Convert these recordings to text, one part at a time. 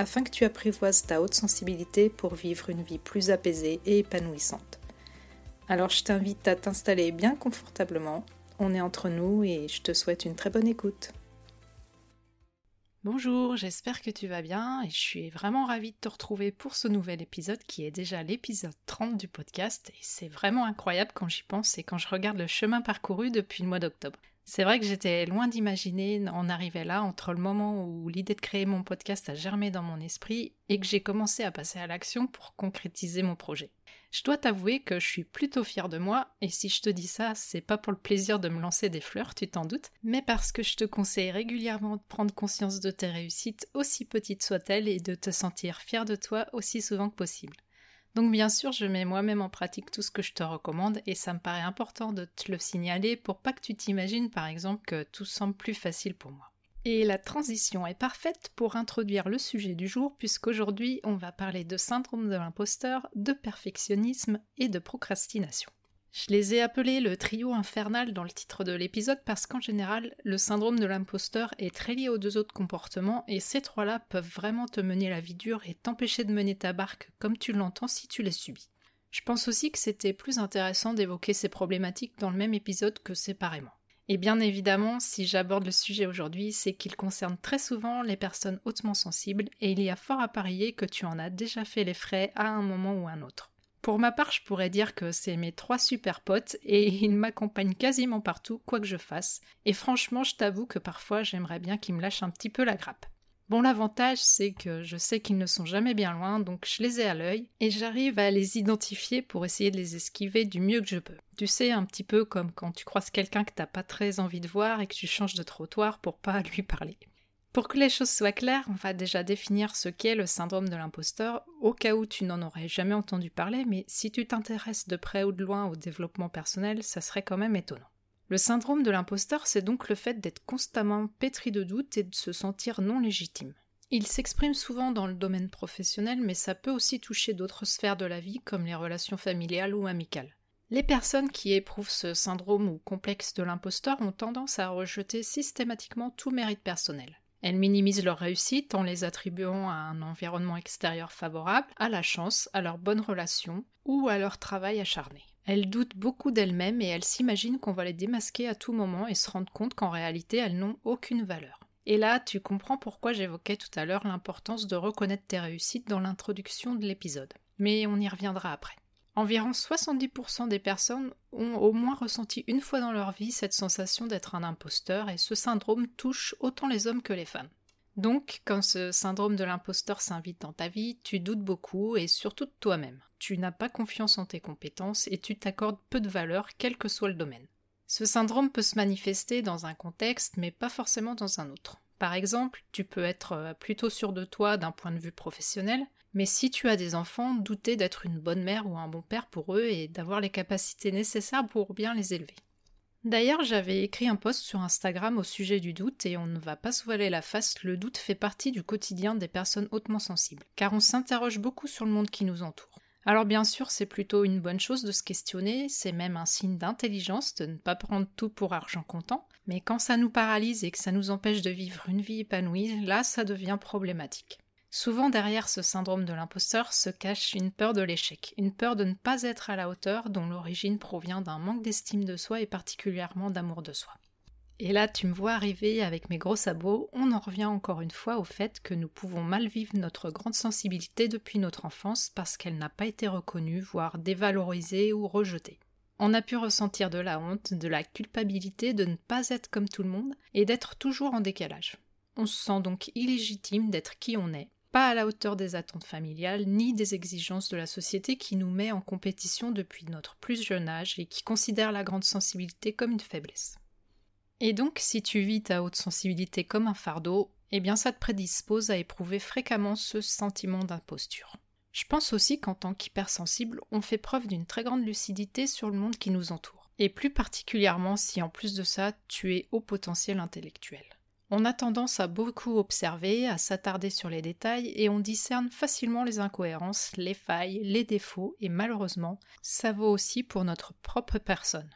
afin que tu apprivoises ta haute sensibilité pour vivre une vie plus apaisée et épanouissante. Alors je t'invite à t'installer bien confortablement, on est entre nous et je te souhaite une très bonne écoute. Bonjour, j'espère que tu vas bien et je suis vraiment ravie de te retrouver pour ce nouvel épisode qui est déjà l'épisode 30 du podcast et c'est vraiment incroyable quand j'y pense et quand je regarde le chemin parcouru depuis le mois d'octobre. C'est vrai que j'étais loin d'imaginer en arriver là entre le moment où l'idée de créer mon podcast a germé dans mon esprit et que j'ai commencé à passer à l'action pour concrétiser mon projet. Je dois t'avouer que je suis plutôt fière de moi, et si je te dis ça, c'est pas pour le plaisir de me lancer des fleurs, tu t'en doutes, mais parce que je te conseille régulièrement de prendre conscience de tes réussites, aussi petites soient-elles, et de te sentir fier de toi aussi souvent que possible. Donc bien sûr, je mets moi-même en pratique tout ce que je te recommande et ça me paraît important de te le signaler pour pas que tu t'imagines par exemple que tout semble plus facile pour moi. Et la transition est parfaite pour introduire le sujet du jour puisqu'aujourd'hui on va parler de syndrome de l'imposteur, de perfectionnisme et de procrastination. Je les ai appelés le trio infernal dans le titre de l'épisode parce qu'en général, le syndrome de l'imposteur est très lié aux deux autres comportements et ces trois-là peuvent vraiment te mener la vie dure et t'empêcher de mener ta barque comme tu l'entends si tu les subis. Je pense aussi que c'était plus intéressant d'évoquer ces problématiques dans le même épisode que séparément. Et bien évidemment, si j'aborde le sujet aujourd'hui, c'est qu'il concerne très souvent les personnes hautement sensibles et il y a fort à parier que tu en as déjà fait les frais à un moment ou un autre. Pour ma part, je pourrais dire que c'est mes trois super potes et ils m'accompagnent quasiment partout, quoi que je fasse. Et franchement, je t'avoue que parfois j'aimerais bien qu'ils me lâchent un petit peu la grappe. Bon, l'avantage, c'est que je sais qu'ils ne sont jamais bien loin, donc je les ai à l'œil, et j'arrive à les identifier pour essayer de les esquiver du mieux que je peux. Tu sais, un petit peu comme quand tu croises quelqu'un que t'as pas très envie de voir et que tu changes de trottoir pour pas lui parler. Pour que les choses soient claires, on va déjà définir ce qu'est le syndrome de l'imposteur, au cas où tu n'en aurais jamais entendu parler, mais si tu t'intéresses de près ou de loin au développement personnel, ça serait quand même étonnant. Le syndrome de l'imposteur, c'est donc le fait d'être constamment pétri de doutes et de se sentir non légitime. Il s'exprime souvent dans le domaine professionnel, mais ça peut aussi toucher d'autres sphères de la vie, comme les relations familiales ou amicales. Les personnes qui éprouvent ce syndrome ou complexe de l'imposteur ont tendance à rejeter systématiquement tout mérite personnel. Elles minimisent leur réussite en les attribuant à un environnement extérieur favorable, à la chance, à leurs bonnes relations ou à leur travail acharné. Elles doutent beaucoup d'elles-mêmes et elles s'imaginent qu'on va les démasquer à tout moment et se rendent compte qu'en réalité elles n'ont aucune valeur. Et là, tu comprends pourquoi j'évoquais tout à l'heure l'importance de reconnaître tes réussites dans l'introduction de l'épisode. Mais on y reviendra après. Environ 70% des personnes ont au moins ressenti une fois dans leur vie cette sensation d'être un imposteur et ce syndrome touche autant les hommes que les femmes. Donc, quand ce syndrome de l'imposteur s'invite dans ta vie, tu doutes beaucoup et surtout de toi-même. Tu n'as pas confiance en tes compétences et tu t'accordes peu de valeur quel que soit le domaine. Ce syndrome peut se manifester dans un contexte mais pas forcément dans un autre. Par exemple, tu peux être euh, plutôt sûr de toi d'un point de vue professionnel, mais si tu as des enfants, douter d'être une bonne mère ou un bon père pour eux et d'avoir les capacités nécessaires pour bien les élever. D'ailleurs, j'avais écrit un post sur Instagram au sujet du doute et on ne va pas se voiler la face, le doute fait partie du quotidien des personnes hautement sensibles, car on s'interroge beaucoup sur le monde qui nous entoure. Alors bien sûr, c'est plutôt une bonne chose de se questionner, c'est même un signe d'intelligence de ne pas prendre tout pour argent comptant, mais quand ça nous paralyse et que ça nous empêche de vivre une vie épanouie, là ça devient problématique. Souvent derrière ce syndrome de l'imposteur se cache une peur de l'échec, une peur de ne pas être à la hauteur dont l'origine provient d'un manque d'estime de soi et particulièrement d'amour de soi. Et là, tu me vois arriver avec mes gros sabots, on en revient encore une fois au fait que nous pouvons mal vivre notre grande sensibilité depuis notre enfance parce qu'elle n'a pas été reconnue, voire dévalorisée ou rejetée. On a pu ressentir de la honte, de la culpabilité de ne pas être comme tout le monde et d'être toujours en décalage. On se sent donc illégitime d'être qui on est, pas à la hauteur des attentes familiales ni des exigences de la société qui nous met en compétition depuis notre plus jeune âge et qui considère la grande sensibilité comme une faiblesse. Et donc, si tu vis ta haute sensibilité comme un fardeau, eh bien ça te prédispose à éprouver fréquemment ce sentiment d'imposture. Je pense aussi qu'en tant qu'hypersensible, on fait preuve d'une très grande lucidité sur le monde qui nous entoure. Et plus particulièrement si en plus de ça, tu es au potentiel intellectuel. On a tendance à beaucoup observer, à s'attarder sur les détails et on discerne facilement les incohérences, les failles, les défauts et malheureusement, ça vaut aussi pour notre propre personne.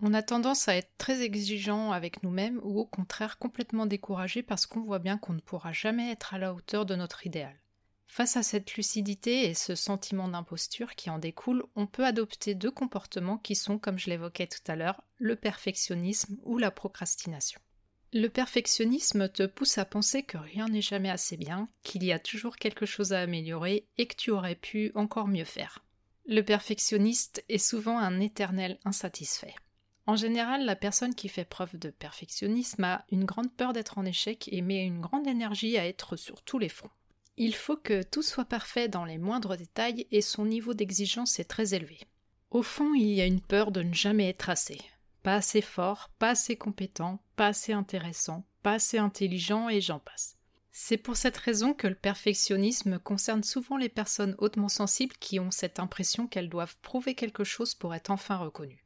On a tendance à être très exigeant avec nous-mêmes ou au contraire complètement découragé parce qu'on voit bien qu'on ne pourra jamais être à la hauteur de notre idéal. Face à cette lucidité et ce sentiment d'imposture qui en découle, on peut adopter deux comportements qui sont, comme je l'évoquais tout à l'heure, le perfectionnisme ou la procrastination. Le perfectionnisme te pousse à penser que rien n'est jamais assez bien, qu'il y a toujours quelque chose à améliorer et que tu aurais pu encore mieux faire. Le perfectionniste est souvent un éternel insatisfait. En général, la personne qui fait preuve de perfectionnisme a une grande peur d'être en échec et met une grande énergie à être sur tous les fronts. Il faut que tout soit parfait dans les moindres détails et son niveau d'exigence est très élevé. Au fond, il y a une peur de ne jamais être assez. Pas assez fort, pas assez compétent, pas assez intéressant, pas assez intelligent et j'en passe. C'est pour cette raison que le perfectionnisme concerne souvent les personnes hautement sensibles qui ont cette impression qu'elles doivent prouver quelque chose pour être enfin reconnues.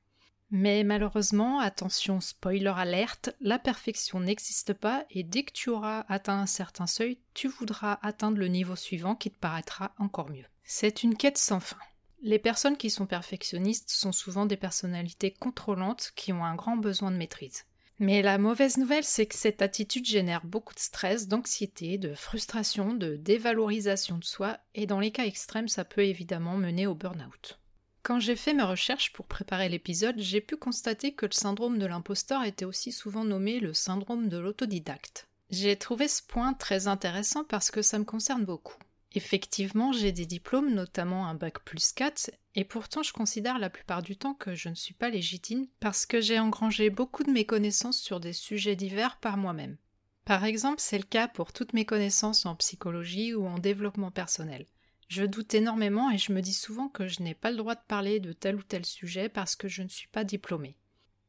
Mais malheureusement, attention spoiler alerte, la perfection n'existe pas et dès que tu auras atteint un certain seuil, tu voudras atteindre le niveau suivant qui te paraîtra encore mieux. C'est une quête sans fin. Les personnes qui sont perfectionnistes sont souvent des personnalités contrôlantes qui ont un grand besoin de maîtrise. Mais la mauvaise nouvelle, c'est que cette attitude génère beaucoup de stress, d'anxiété, de frustration, de dévalorisation de soi, et dans les cas extrêmes, ça peut évidemment mener au burn-out. Quand j'ai fait mes recherches pour préparer l'épisode, j'ai pu constater que le syndrome de l'imposteur était aussi souvent nommé le syndrome de l'autodidacte. J'ai trouvé ce point très intéressant parce que ça me concerne beaucoup. Effectivement, j'ai des diplômes, notamment un bac plus 4, et pourtant je considère la plupart du temps que je ne suis pas légitime parce que j'ai engrangé beaucoup de mes connaissances sur des sujets divers par moi-même. Par exemple, c'est le cas pour toutes mes connaissances en psychologie ou en développement personnel. Je doute énormément et je me dis souvent que je n'ai pas le droit de parler de tel ou tel sujet parce que je ne suis pas diplômée.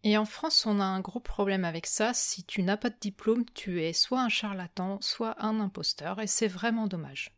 Et en France, on a un gros problème avec ça. Si tu n'as pas de diplôme, tu es soit un charlatan, soit un imposteur, et c'est vraiment dommage.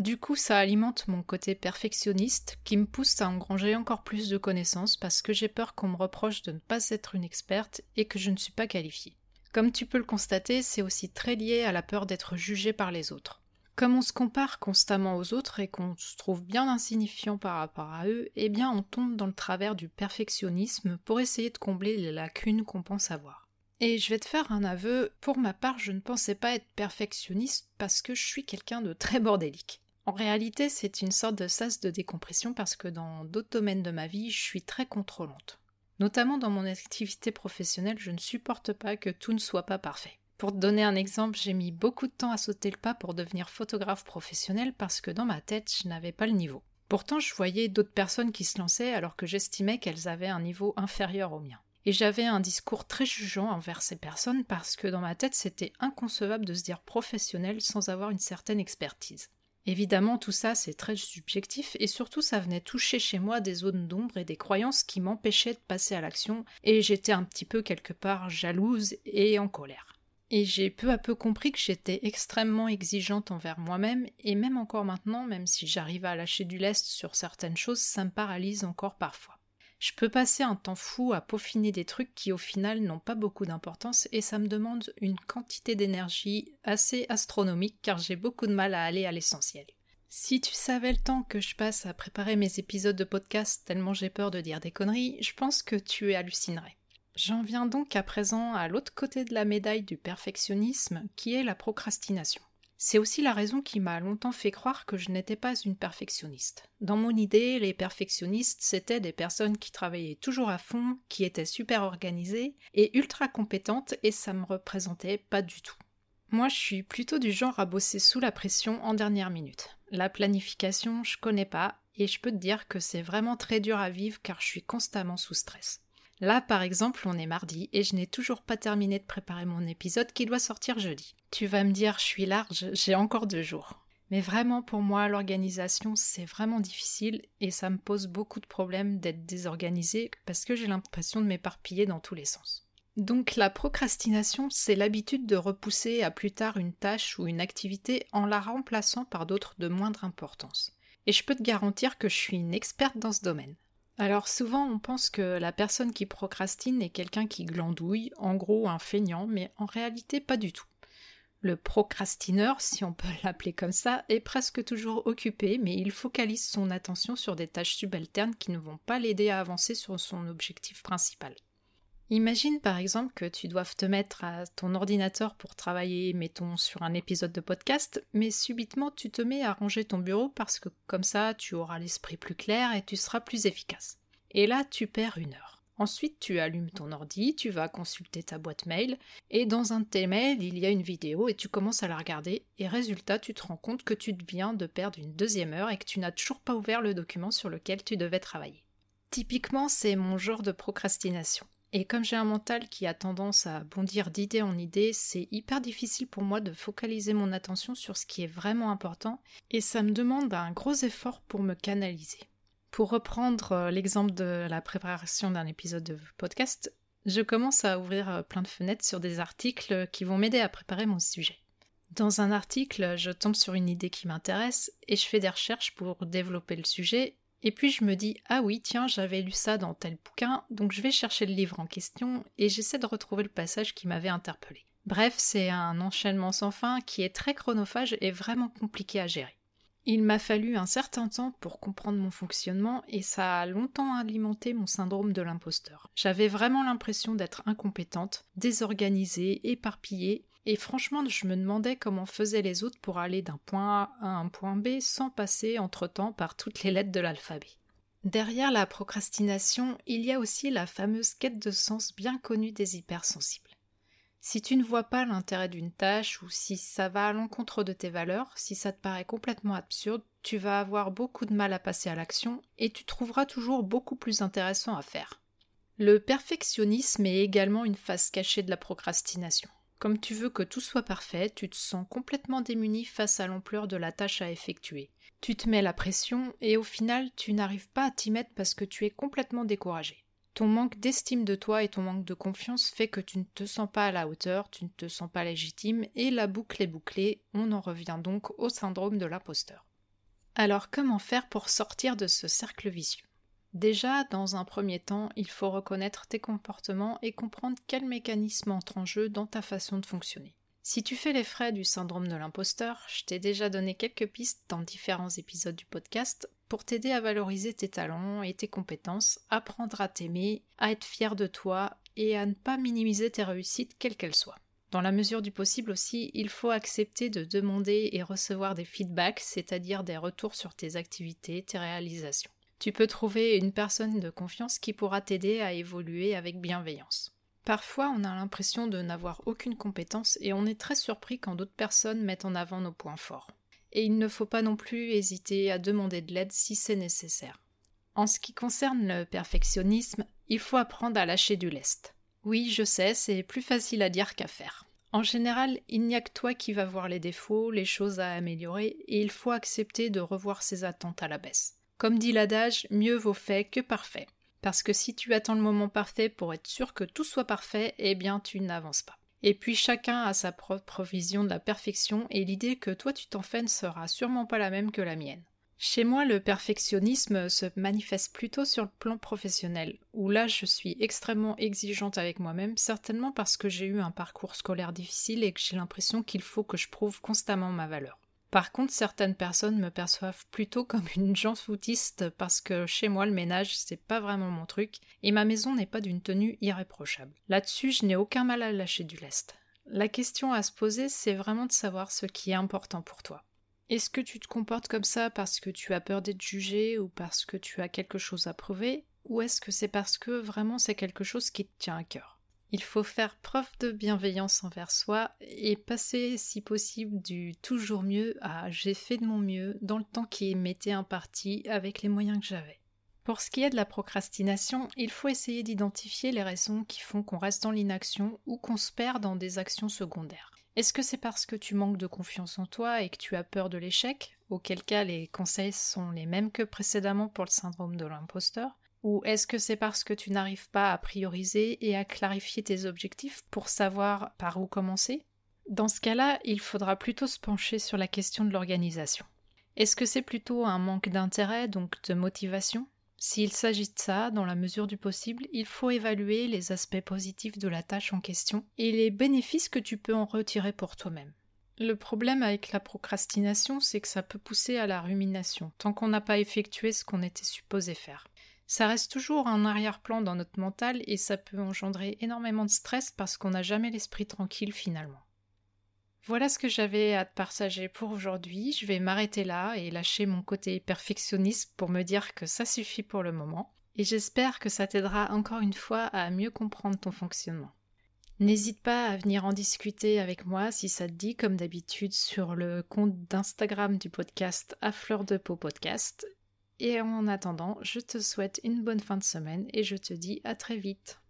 Du coup, ça alimente mon côté perfectionniste qui me pousse à engranger encore plus de connaissances parce que j'ai peur qu'on me reproche de ne pas être une experte et que je ne suis pas qualifiée. Comme tu peux le constater, c'est aussi très lié à la peur d'être jugée par les autres. Comme on se compare constamment aux autres et qu'on se trouve bien insignifiant par rapport à eux, eh bien on tombe dans le travers du perfectionnisme pour essayer de combler les lacunes qu'on pense avoir. Et je vais te faire un aveu, pour ma part je ne pensais pas être perfectionniste parce que je suis quelqu'un de très bordélique. En réalité c'est une sorte de sas de décompression parce que dans d'autres domaines de ma vie je suis très contrôlante. Notamment dans mon activité professionnelle je ne supporte pas que tout ne soit pas parfait. Pour te donner un exemple, j'ai mis beaucoup de temps à sauter le pas pour devenir photographe professionnel parce que dans ma tête, je n'avais pas le niveau. Pourtant, je voyais d'autres personnes qui se lançaient alors que j'estimais qu'elles avaient un niveau inférieur au mien. Et j'avais un discours très jugeant envers ces personnes parce que dans ma tête, c'était inconcevable de se dire professionnel sans avoir une certaine expertise. Évidemment, tout ça, c'est très subjectif et surtout, ça venait toucher chez moi des zones d'ombre et des croyances qui m'empêchaient de passer à l'action et j'étais un petit peu quelque part jalouse et en colère. Et j'ai peu à peu compris que j'étais extrêmement exigeante envers moi-même, et même encore maintenant, même si j'arrive à lâcher du lest sur certaines choses, ça me paralyse encore parfois. Je peux passer un temps fou à peaufiner des trucs qui au final n'ont pas beaucoup d'importance et ça me demande une quantité d'énergie assez astronomique car j'ai beaucoup de mal à aller à l'essentiel. Si tu savais le temps que je passe à préparer mes épisodes de podcast tellement j'ai peur de dire des conneries, je pense que tu hallucinerais. J'en viens donc à présent à l'autre côté de la médaille du perfectionnisme, qui est la procrastination. C'est aussi la raison qui m'a longtemps fait croire que je n'étais pas une perfectionniste. Dans mon idée, les perfectionnistes, c'était des personnes qui travaillaient toujours à fond, qui étaient super organisées et ultra compétentes, et ça me représentait pas du tout. Moi, je suis plutôt du genre à bosser sous la pression en dernière minute. La planification, je connais pas, et je peux te dire que c'est vraiment très dur à vivre car je suis constamment sous stress. Là, par exemple, on est mardi et je n'ai toujours pas terminé de préparer mon épisode qui doit sortir jeudi. Tu vas me dire, je suis large, j'ai encore deux jours. Mais vraiment, pour moi, l'organisation, c'est vraiment difficile et ça me pose beaucoup de problèmes d'être désorganisé parce que j'ai l'impression de m'éparpiller dans tous les sens. Donc la procrastination, c'est l'habitude de repousser à plus tard une tâche ou une activité en la remplaçant par d'autres de moindre importance. et je peux te garantir que je suis une experte dans ce domaine. Alors souvent on pense que la personne qui procrastine est quelqu'un qui glandouille, en gros un feignant, mais en réalité pas du tout. Le procrastineur, si on peut l'appeler comme ça, est presque toujours occupé, mais il focalise son attention sur des tâches subalternes qui ne vont pas l'aider à avancer sur son objectif principal. Imagine par exemple que tu doives te mettre à ton ordinateur pour travailler, mettons, sur un épisode de podcast, mais subitement tu te mets à ranger ton bureau parce que comme ça tu auras l'esprit plus clair et tu seras plus efficace. Et là tu perds une heure. Ensuite tu allumes ton ordi, tu vas consulter ta boîte mail, et dans un de tes mails il y a une vidéo et tu commences à la regarder, et résultat tu te rends compte que tu viens de perdre une deuxième heure et que tu n'as toujours pas ouvert le document sur lequel tu devais travailler. Typiquement c'est mon genre de procrastination. Et comme j'ai un mental qui a tendance à bondir d'idée en idée, c'est hyper difficile pour moi de focaliser mon attention sur ce qui est vraiment important, et ça me demande un gros effort pour me canaliser. Pour reprendre euh, l'exemple de la préparation d'un épisode de podcast, je commence à ouvrir euh, plein de fenêtres sur des articles qui vont m'aider à préparer mon sujet. Dans un article, je tombe sur une idée qui m'intéresse et je fais des recherches pour développer le sujet et puis je me dis ah oui tiens j'avais lu ça dans tel bouquin donc je vais chercher le livre en question et j'essaie de retrouver le passage qui m'avait interpellé. Bref, c'est un enchaînement sans fin qui est très chronophage et vraiment compliqué à gérer. Il m'a fallu un certain temps pour comprendre mon fonctionnement et ça a longtemps alimenté mon syndrome de l'imposteur. J'avais vraiment l'impression d'être incompétente, désorganisée, éparpillée et franchement, je me demandais comment faisaient les autres pour aller d'un point A à un point B sans passer entre-temps par toutes les lettres de l'alphabet. Derrière la procrastination, il y a aussi la fameuse quête de sens bien connue des hypersensibles. Si tu ne vois pas l'intérêt d'une tâche ou si ça va à l'encontre de tes valeurs, si ça te paraît complètement absurde, tu vas avoir beaucoup de mal à passer à l'action et tu trouveras toujours beaucoup plus intéressant à faire. Le perfectionnisme est également une face cachée de la procrastination. Comme tu veux que tout soit parfait, tu te sens complètement démuni face à l'ampleur de la tâche à effectuer. Tu te mets la pression et au final tu n'arrives pas à t'y mettre parce que tu es complètement découragé. Ton manque d'estime de toi et ton manque de confiance fait que tu ne te sens pas à la hauteur, tu ne te sens pas légitime et la boucle est bouclée, on en revient donc au syndrome de l'imposteur. Alors comment faire pour sortir de ce cercle vicieux? Déjà, dans un premier temps, il faut reconnaître tes comportements et comprendre quels mécanismes entrent en jeu dans ta façon de fonctionner. Si tu fais les frais du syndrome de l'imposteur, je t'ai déjà donné quelques pistes dans différents épisodes du podcast pour t'aider à valoriser tes talents et tes compétences, apprendre à t'aimer, à être fier de toi et à ne pas minimiser tes réussites quelles qu'elles soient. Dans la mesure du possible aussi, il faut accepter de demander et recevoir des feedbacks, c'est-à-dire des retours sur tes activités, tes réalisations tu peux trouver une personne de confiance qui pourra t'aider à évoluer avec bienveillance. Parfois, on a l'impression de n'avoir aucune compétence et on est très surpris quand d'autres personnes mettent en avant nos points forts. Et il ne faut pas non plus hésiter à demander de l'aide si c'est nécessaire. En ce qui concerne le perfectionnisme, il faut apprendre à lâcher du lest. Oui, je sais, c'est plus facile à dire qu'à faire. En général, il n'y a que toi qui vas voir les défauts, les choses à améliorer, et il faut accepter de revoir ses attentes à la baisse. Comme dit l'adage, mieux vaut fait que parfait. Parce que si tu attends le moment parfait pour être sûr que tout soit parfait, eh bien tu n'avances pas. Et puis chacun a sa propre vision de la perfection et l'idée que toi tu t'en fais ne sera sûrement pas la même que la mienne. Chez moi, le perfectionnisme se manifeste plutôt sur le plan professionnel, où là je suis extrêmement exigeante avec moi-même, certainement parce que j'ai eu un parcours scolaire difficile et que j'ai l'impression qu'il faut que je prouve constamment ma valeur. Par contre, certaines personnes me perçoivent plutôt comme une gens foutiste parce que chez moi le ménage c'est pas vraiment mon truc et ma maison n'est pas d'une tenue irréprochable. Là-dessus, je n'ai aucun mal à lâcher du lest. La question à se poser, c'est vraiment de savoir ce qui est important pour toi. Est-ce que tu te comportes comme ça parce que tu as peur d'être jugé ou parce que tu as quelque chose à prouver ou est-ce que c'est parce que vraiment c'est quelque chose qui te tient à cœur? Il faut faire preuve de bienveillance envers soi et passer, si possible, du toujours mieux à j'ai fait de mon mieux dans le temps qui m'était imparti avec les moyens que j'avais. Pour ce qui est de la procrastination, il faut essayer d'identifier les raisons qui font qu'on reste dans l'inaction ou qu'on se perd dans des actions secondaires. Est-ce que c'est parce que tu manques de confiance en toi et que tu as peur de l'échec, auquel cas les conseils sont les mêmes que précédemment pour le syndrome de l'imposteur? Ou est-ce que c'est parce que tu n'arrives pas à prioriser et à clarifier tes objectifs pour savoir par où commencer? Dans ce cas-là, il faudra plutôt se pencher sur la question de l'organisation. Est-ce que c'est plutôt un manque d'intérêt, donc de motivation? S'il s'agit de ça, dans la mesure du possible, il faut évaluer les aspects positifs de la tâche en question et les bénéfices que tu peux en retirer pour toi-même. Le problème avec la procrastination, c'est que ça peut pousser à la rumination, tant qu'on n'a pas effectué ce qu'on était supposé faire. Ça reste toujours un arrière-plan dans notre mental et ça peut engendrer énormément de stress parce qu'on n'a jamais l'esprit tranquille finalement. Voilà ce que j'avais à te partager pour aujourd'hui. Je vais m'arrêter là et lâcher mon côté perfectionniste pour me dire que ça suffit pour le moment. Et j'espère que ça t'aidera encore une fois à mieux comprendre ton fonctionnement. N'hésite pas à venir en discuter avec moi si ça te dit, comme d'habitude, sur le compte d'Instagram du podcast à fleur de peau podcast. Et en attendant, je te souhaite une bonne fin de semaine et je te dis à très vite.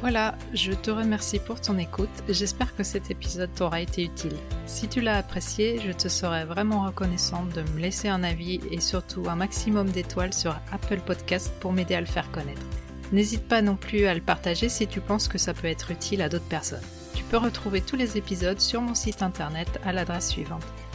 Voilà, je te remercie pour ton écoute. J'espère que cet épisode t'aura été utile. Si tu l'as apprécié, je te serais vraiment reconnaissante de me laisser un avis et surtout un maximum d'étoiles sur Apple Podcast pour m'aider à le faire connaître. N'hésite pas non plus à le partager si tu penses que ça peut être utile à d'autres personnes. Tu peux retrouver tous les épisodes sur mon site internet à l'adresse suivante